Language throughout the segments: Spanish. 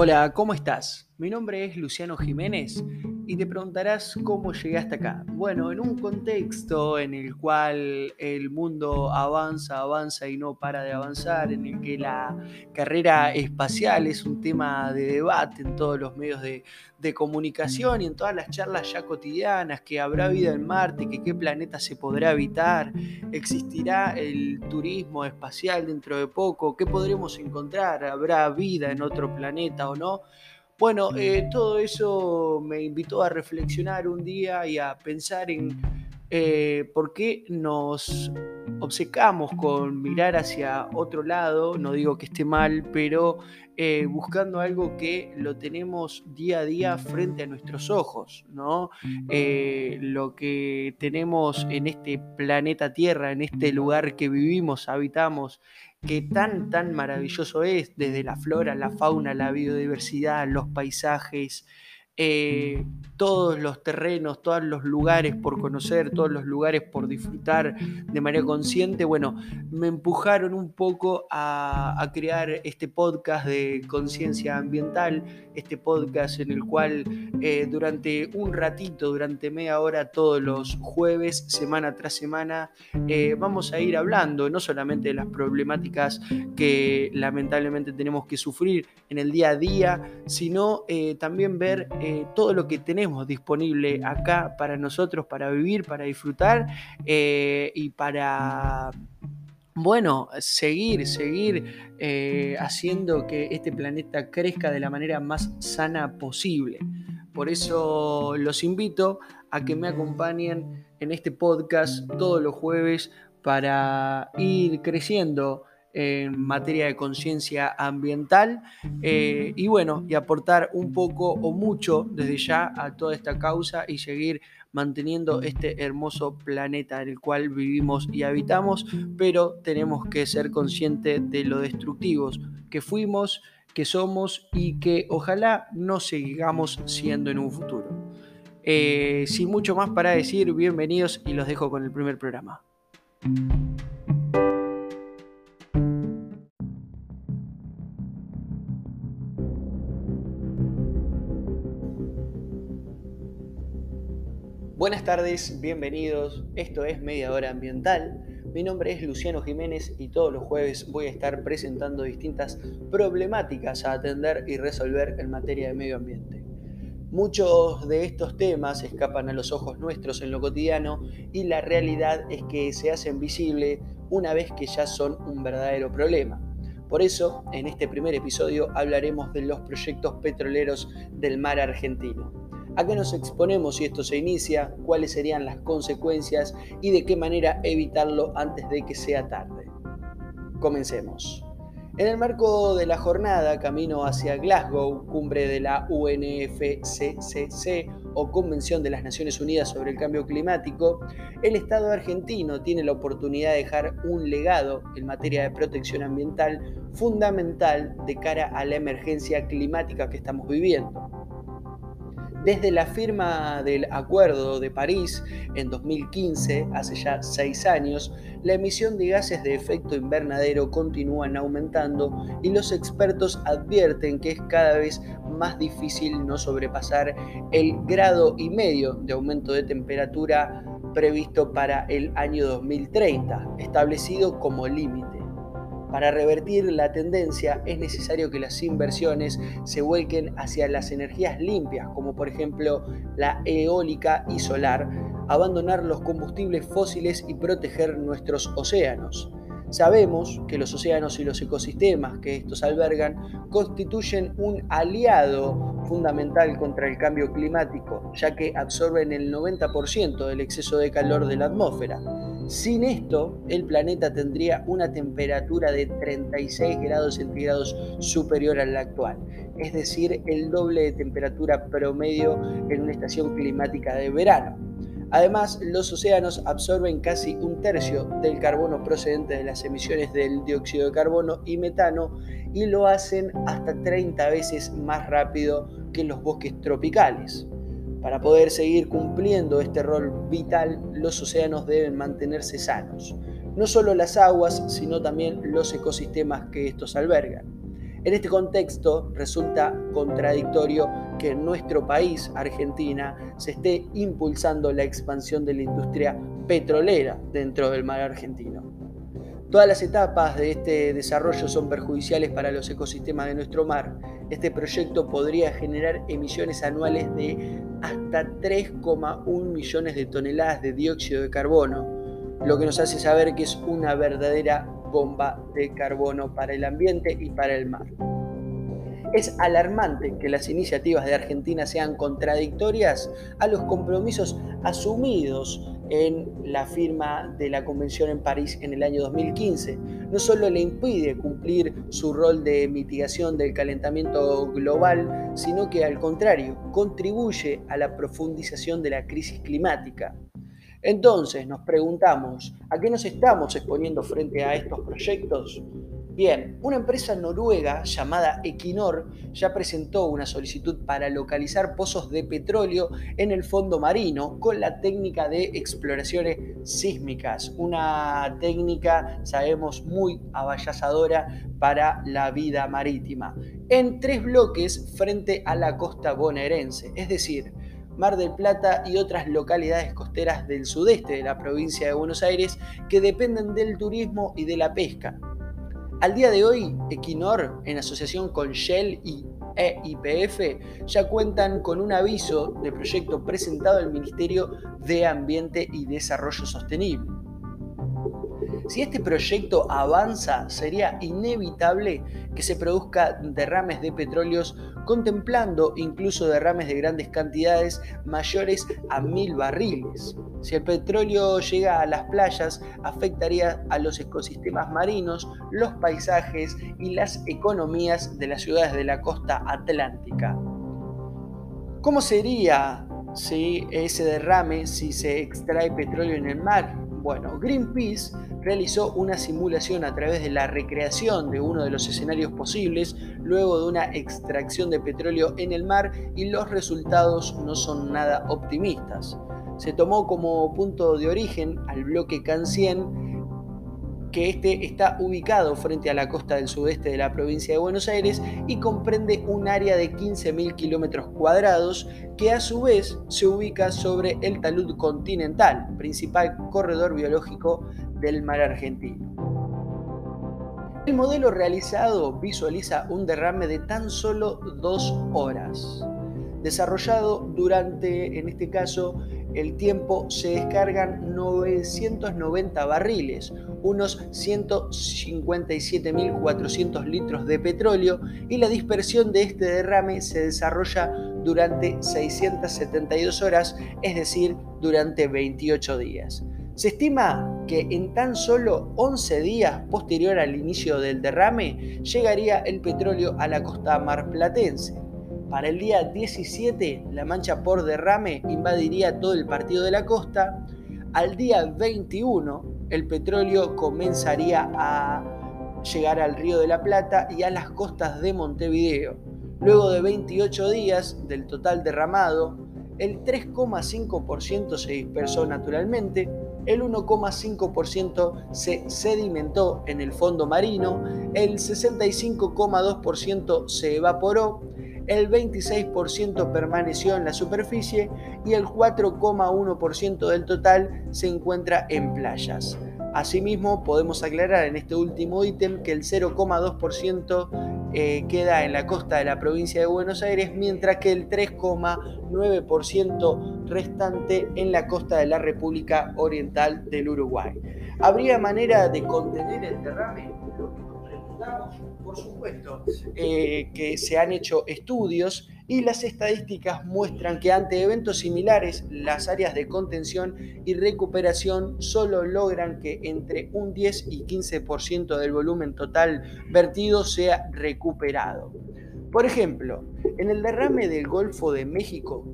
Hola, ¿cómo estás? Mi nombre es Luciano Jiménez y te preguntarás cómo llegué hasta acá. Bueno, en un contexto en el cual el mundo avanza, avanza y no para de avanzar, en el que la carrera espacial es un tema de debate en todos los medios de, comunicación y en todas las charlas ya cotidianas, que habrá vida en Marte, que qué planeta se podrá habitar, existirá el turismo espacial dentro de poco, qué podremos encontrar, habrá vida en otro planeta o no. Bueno, eh, todo eso me invitó a reflexionar un día y a pensar en eh, por qué nos obcecamos con mirar hacia otro lado, no digo que esté mal, pero eh, buscando algo que lo tenemos día a día frente a nuestros ojos, ¿no? lo que tenemos en este planeta Tierra, en este lugar que vivimos, habitamos, que tan, tan maravilloso es, desde la flora, la fauna, la biodiversidad, los paisajes, eh, todos los terrenos, todos los lugares por conocer, todos los lugares por disfrutar de manera consciente, bueno, me empujaron un poco a, crear este podcast de conciencia ambiental, este podcast en el cual eh, durante un ratito, durante media hora, todos los jueves, semana tras semana, eh, vamos a ir hablando no solamente de las problemáticas que lamentablemente tenemos que sufrir en el día a día, sino también ver eh, todo lo que tenemos disponible acá para nosotros, para vivir, para disfrutar eh, y para bueno, seguir, seguir eh, haciendo que este planeta crezca de la manera más sana posible. Por eso los invito a que me acompañen en este podcast todos los jueves para ir creciendo en materia de conciencia ambiental eh, y bueno, y aportar un poco o mucho desde ya a toda esta causa y seguir manteniendo este hermoso planeta en el cual vivimos y habitamos, pero tenemos que ser conscientes de lo destructivos que fuimos, que somos y que ojalá no sigamos siendo en un futuro. Eh, sin mucho más para decir, bienvenidos y los dejo con el primer programa. Buenas tardes, bienvenidos. Esto es Media Hora Ambiental. Mi nombre es Luciano Jiménez y todos los jueves voy a estar presentando distintas problemáticas a atender y resolver en materia de medio ambiente. Muchos de estos temas escapan a los ojos nuestros en lo cotidiano y la realidad es que se hacen visibles una vez que ya son un verdadero problema. Por eso, en este primer episodio hablaremos de los proyectos petroleros del mar argentino. ¿A qué nos exponemos si esto se inicia? ¿Cuáles serían las consecuencias? ¿Y de qué manera evitarlo antes de que sea tarde? Comencemos. En el marco de la jornada Camino hacia Glasgow, cumbre de la UNFCCC o Convención de las Naciones Unidas sobre el Cambio Climático, el Estado argentino tiene la oportunidad de dejar un legado en materia de protección ambiental fundamental de cara a la emergencia climática que estamos viviendo. Desde la firma del Acuerdo de París en 2015, hace ya seis años, la emisión de gases de efecto invernadero continúan aumentando y los expertos advierten que es cada vez más difícil no sobrepasar el grado y medio de aumento de temperatura previsto para el año 2030, establecido como límite. Para revertir la tendencia es necesario que las inversiones se vuelquen hacia las energías limpias, como por ejemplo la eólica y solar, abandonar los combustibles fósiles y proteger nuestros océanos. Sabemos que los océanos y los ecosistemas que estos albergan constituyen un aliado fundamental contra el cambio climático, ya que absorben el 90% del exceso de calor de la atmósfera. Sin esto, el planeta tendría una temperatura de 36 grados centígrados superior a la actual, es decir, el doble de temperatura promedio en una estación climática de verano. Además, los océanos absorben casi un tercio del carbono procedente de las emisiones del dióxido de carbono y metano y lo hacen hasta 30 veces más rápido que los bosques tropicales. Para poder seguir cumpliendo este rol vital, los océanos deben mantenerse sanos. No solo las aguas, sino también los ecosistemas que estos albergan. En este contexto resulta contradictorio que en nuestro país, Argentina, se esté impulsando la expansión de la industria petrolera dentro del mar argentino. Todas las etapas de este desarrollo son perjudiciales para los ecosistemas de nuestro mar. Este proyecto podría generar emisiones anuales de hasta 3,1 millones de toneladas de dióxido de carbono, lo que nos hace saber que es una verdadera bomba de carbono para el ambiente y para el mar. Es alarmante que las iniciativas de Argentina sean contradictorias a los compromisos asumidos en la firma de la Convención en París en el año 2015. No solo le impide cumplir su rol de mitigación del calentamiento global, sino que al contrario, contribuye a la profundización de la crisis climática. Entonces nos preguntamos, ¿a qué nos estamos exponiendo frente a estos proyectos? Bien, una empresa noruega llamada Equinor ya presentó una solicitud para localizar pozos de petróleo en el fondo marino con la técnica de exploraciones sísmicas, una técnica, sabemos, muy avallazadora para la vida marítima, en tres bloques frente a la costa bonaerense, es decir, Mar del Plata y otras localidades costeras del sudeste de la provincia de Buenos Aires que dependen del turismo y de la pesca. Al día de hoy, Equinor, en asociación con Shell y EIPF, ya cuentan con un aviso de proyecto presentado al Ministerio de Ambiente y Desarrollo Sostenible. Si este proyecto avanza, sería inevitable que se produzcan derrames de petróleos, contemplando incluso derrames de grandes cantidades mayores a mil barriles. Si el petróleo llega a las playas, afectaría a los ecosistemas marinos, los paisajes y las economías de las ciudades de la costa atlántica. ¿Cómo sería si ese derrame si se extrae petróleo en el mar? Bueno, Greenpeace realizó una simulación a través de la recreación de uno de los escenarios posibles luego de una extracción de petróleo en el mar y los resultados no son nada optimistas. Se tomó como punto de origen al bloque Cancien que este está ubicado frente a la costa del sudeste de la provincia de Buenos Aires y comprende un área de 15.000 kilómetros cuadrados que a su vez se ubica sobre el talud continental, principal corredor biológico del mar argentino. El modelo realizado visualiza un derrame de tan solo dos horas, desarrollado durante, en este caso, el tiempo se descargan 990 barriles, unos 157.400 litros de petróleo y la dispersión de este derrame se desarrolla durante 672 horas, es decir, durante 28 días. Se estima que en tan solo 11 días posterior al inicio del derrame llegaría el petróleo a la costa marplatense. Para el día 17, la mancha por derrame invadiría todo el partido de la costa. Al día 21, el petróleo comenzaría a llegar al río de la Plata y a las costas de Montevideo. Luego de 28 días del total derramado, el 3,5% se dispersó naturalmente, el 1,5% se sedimentó en el fondo marino, el 65,2% se evaporó el 26% permaneció en la superficie y el 4,1% del total se encuentra en playas. Asimismo, podemos aclarar en este último ítem que el 0,2% eh, queda en la costa de la provincia de Buenos Aires, mientras que el 3,9% restante en la costa de la República Oriental del Uruguay. ¿Habría manera de contener el derrame? Por supuesto, eh, que se han hecho estudios y las estadísticas muestran que ante eventos similares las áreas de contención y recuperación solo logran que entre un 10 y 15% del volumen total vertido sea recuperado. Por ejemplo, en el derrame del Golfo de México,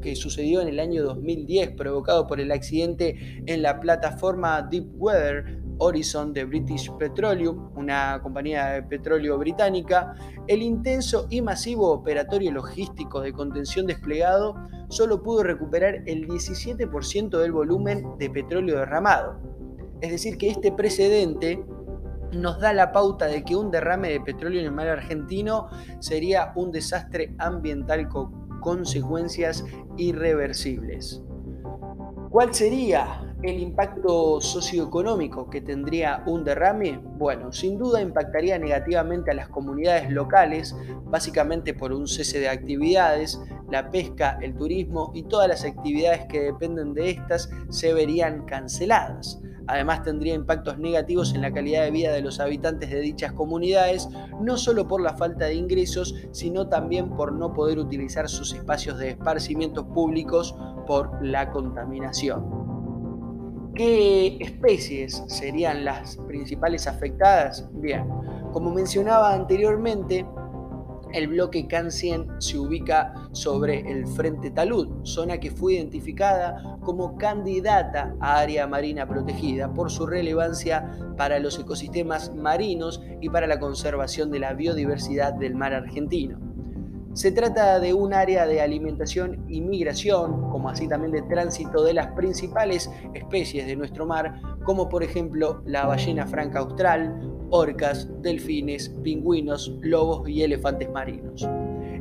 que sucedió en el año 2010 provocado por el accidente en la plataforma Deepwater Horizon de British Petroleum, una compañía de petróleo británica, el intenso y masivo operatorio logístico de contención desplegado solo pudo recuperar el 17% del volumen de petróleo derramado. Es decir, que este precedente nos da la pauta de que un derrame de petróleo en el mar argentino sería un desastre ambiental con consecuencias irreversibles. ¿Cuál sería el impacto socioeconómico que tendría un derrame? Bueno, sin duda impactaría negativamente a las comunidades locales, básicamente por un cese de actividades, la pesca, el turismo y todas las actividades que dependen de estas se verían canceladas. Además tendría impactos negativos en la calidad de vida de los habitantes de dichas comunidades, no solo por la falta de ingresos, sino también por no poder utilizar sus espacios de esparcimientos públicos por la contaminación. ¿Qué especies serían las principales afectadas? Bien, como mencionaba anteriormente, el bloque CAN 100 se ubica sobre el Frente Talud, zona que fue identificada como candidata a área marina protegida por su relevancia para los ecosistemas marinos y para la conservación de la biodiversidad del mar argentino. Se trata de un área de alimentación y migración, como así también de tránsito de las principales especies de nuestro mar, como por ejemplo la ballena franca austral, orcas, delfines, pingüinos, lobos y elefantes marinos.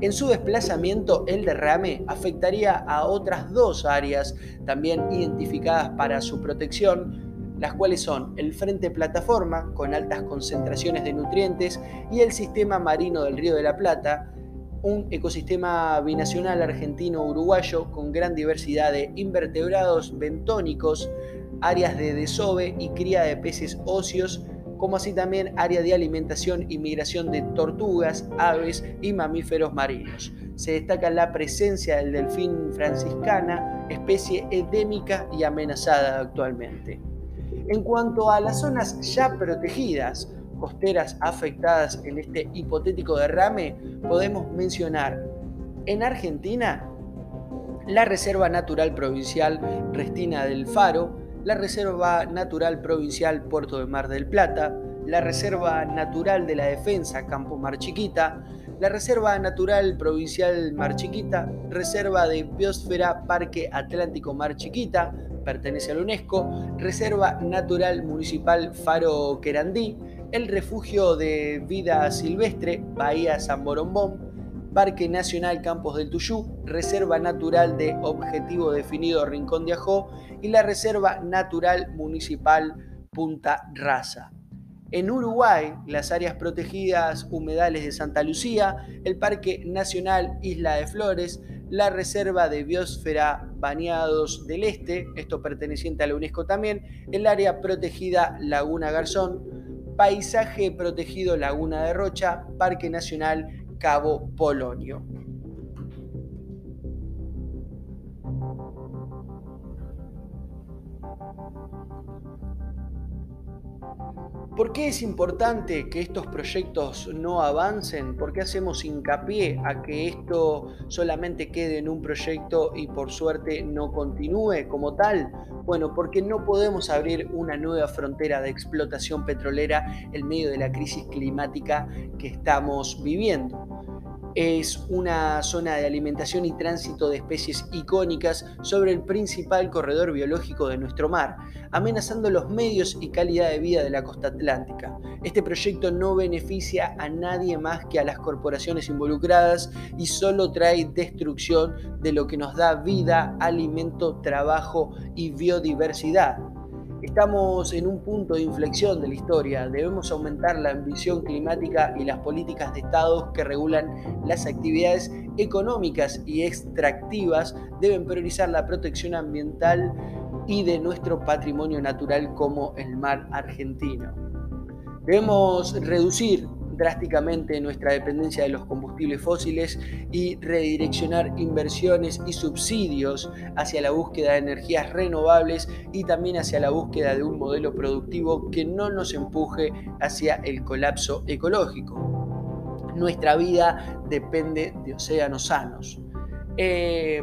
En su desplazamiento, el derrame afectaría a otras dos áreas también identificadas para su protección, las cuales son el frente plataforma, con altas concentraciones de nutrientes, y el sistema marino del Río de la Plata, un ecosistema binacional argentino-uruguayo con gran diversidad de invertebrados bentónicos, áreas de desove y cría de peces óseos, como así también área de alimentación y migración de tortugas, aves y mamíferos marinos. Se destaca la presencia del delfín franciscana, especie endémica y amenazada actualmente. En cuanto a las zonas ya protegidas, costeras afectadas en este hipotético derrame, podemos mencionar en Argentina la Reserva Natural Provincial Restina del Faro, la Reserva Natural Provincial Puerto de Mar del Plata, la Reserva Natural de la Defensa Campo Mar Chiquita, la Reserva Natural Provincial Mar Chiquita, Reserva de Biosfera Parque Atlántico Mar Chiquita, pertenece a la UNESCO, Reserva Natural Municipal Faro Querandí, el Refugio de Vida Silvestre Bahía San Borombón, Parque Nacional Campos del Tuyú, Reserva Natural de Objetivo Definido Rincón de Ajó y la Reserva Natural Municipal Punta Raza. En Uruguay, las áreas protegidas humedales de Santa Lucía, el Parque Nacional Isla de Flores, la Reserva de Biosfera Bañados del Este, esto perteneciente a la UNESCO también, el área protegida Laguna Garzón, Paisaje Protegido Laguna de Rocha, Parque Nacional Cabo Polonio. ¿Por qué es importante que estos proyectos no avancen? ¿Por qué hacemos hincapié a que esto solamente quede en un proyecto y por suerte no continúe como tal? Bueno, porque no podemos abrir una nueva frontera de explotación petrolera en medio de la crisis climática que estamos viviendo es una zona de alimentación y tránsito de especies icónicas sobre el principal corredor biológico de nuestro mar, amenazando los medios y calidad de vida de la costa atlántica. Este proyecto no beneficia a nadie más que a las corporaciones involucradas y solo trae destrucción de lo que nos da vida, alimento, trabajo y biodiversidad. Estamos en un punto de inflexión de la historia. Debemos aumentar la ambición climática y las políticas de estados que regulan las actividades económicas y extractivas deben priorizar la protección ambiental y de nuestro patrimonio natural como el mar argentino. Debemos reducir drásticamente nuestra dependencia de los combustibles fósiles y redireccionar inversiones y subsidios hacia la búsqueda de energías renovables y también hacia la búsqueda de un modelo productivo que no nos empuje hacia el colapso ecológico. Nuestra vida depende de océanos sanos. Eh,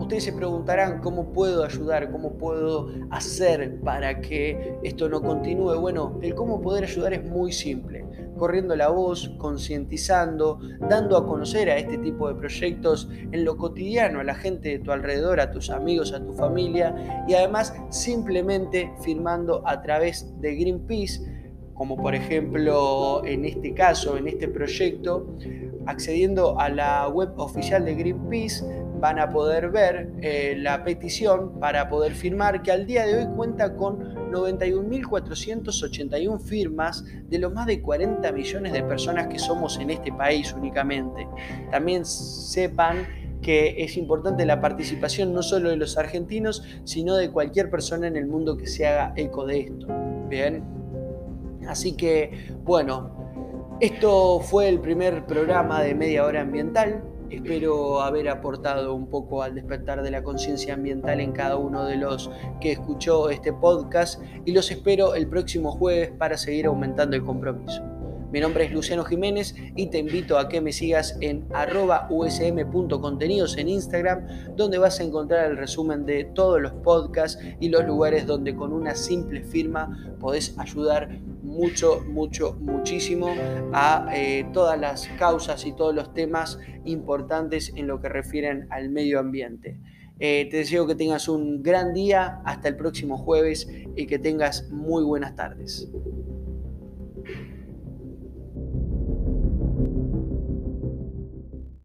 ustedes se preguntarán cómo puedo ayudar, cómo puedo hacer para que esto no continúe. Bueno, el cómo poder ayudar es muy simple corriendo la voz, concientizando, dando a conocer a este tipo de proyectos en lo cotidiano a la gente de tu alrededor, a tus amigos, a tu familia y además simplemente firmando a través de Greenpeace como por ejemplo en este caso, en este proyecto, accediendo a la web oficial de Greenpeace, van a poder ver eh, la petición para poder firmar, que al día de hoy cuenta con 91.481 firmas de los más de 40 millones de personas que somos en este país únicamente. También sepan que es importante la participación no solo de los argentinos, sino de cualquier persona en el mundo que se haga eco de esto. Bien, así que bueno, esto fue el primer programa de media hora ambiental. Espero haber aportado un poco al despertar de la conciencia ambiental en cada uno de los que escuchó este podcast y los espero el próximo jueves para seguir aumentando el compromiso. Mi nombre es Luciano Jiménez y te invito a que me sigas en arroba usm.contenidos en Instagram, donde vas a encontrar el resumen de todos los podcasts y los lugares donde con una simple firma podés ayudar mucho, mucho, muchísimo a eh, todas las causas y todos los temas importantes en lo que refieren al medio ambiente. Eh, te deseo que tengas un gran día, hasta el próximo jueves y que tengas muy buenas tardes.